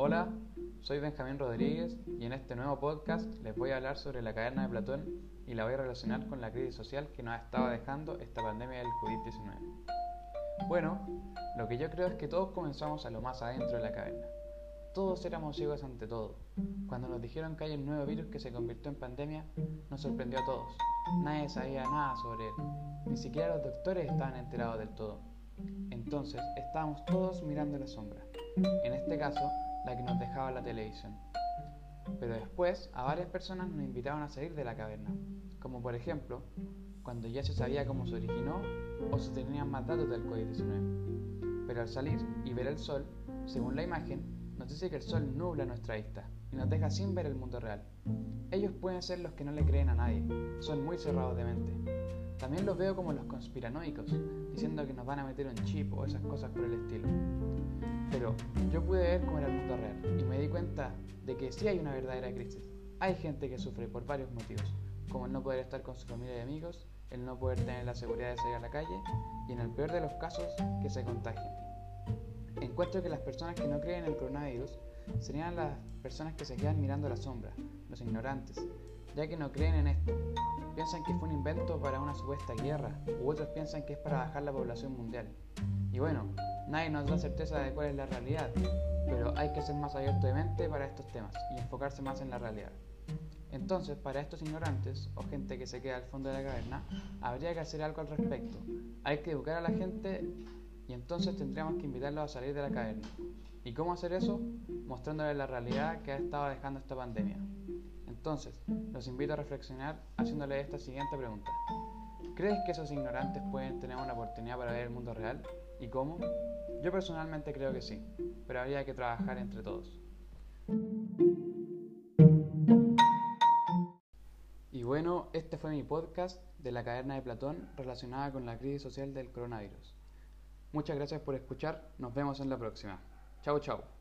Hola, soy Benjamín Rodríguez y en este nuevo podcast les voy a hablar sobre la caverna de Platón y la voy a relacionar con la crisis social que nos estaba dejando esta pandemia del COVID-19. Bueno, lo que yo creo es que todos comenzamos a lo más adentro de la caverna. Todos éramos ciegos ante todo. Cuando nos dijeron que hay un nuevo virus que se convirtió en pandemia, nos sorprendió a todos. Nadie sabía nada sobre él. Ni siquiera los doctores estaban enterados del todo. Entonces estábamos todos mirando la sombra. En este caso, la que nos dejaba la televisión. Pero después a varias personas nos invitaron a salir de la caverna, como por ejemplo cuando ya se sabía cómo se originó o se tenían más datos del COVID-19. Pero al salir y ver el sol, según la imagen, nos dice que el sol nubla nuestra vista y nos deja sin ver el mundo real. Ellos pueden ser los que no le creen a nadie, son muy cerrados de mente. También los veo como los conspiranoicos, diciendo que nos van a meter un chip o esas cosas por el estilo. Yo pude ver cómo era el mundo real y me di cuenta de que sí hay una verdadera crisis. Hay gente que sufre por varios motivos, como el no poder estar con su familia y amigos, el no poder tener la seguridad de salir a la calle y en el peor de los casos que se contagien. Encuentro que las personas que no creen en el coronavirus serían las personas que se quedan mirando la sombra, los ignorantes, ya que no creen en esto. Piensan que fue un invento para una supuesta guerra, u otros piensan que es para bajar la población mundial. Y bueno, nadie nos da certeza de cuál es la realidad, pero hay que ser más abierto de mente para estos temas y enfocarse más en la realidad. Entonces, para estos ignorantes o gente que se queda al fondo de la caverna, habría que hacer algo al respecto. Hay que educar a la gente y entonces tendríamos que invitarlos a salir de la caverna. ¿Y cómo hacer eso? Mostrándoles la realidad que ha estado dejando esta pandemia. Entonces, los invito a reflexionar haciéndole esta siguiente pregunta. ¿Crees que esos ignorantes pueden tener una oportunidad para ver el mundo real? ¿Y cómo? Yo personalmente creo que sí, pero habría que trabajar entre todos. Y bueno, este fue mi podcast de la caverna de Platón relacionada con la crisis social del coronavirus. Muchas gracias por escuchar, nos vemos en la próxima. Chao, chao.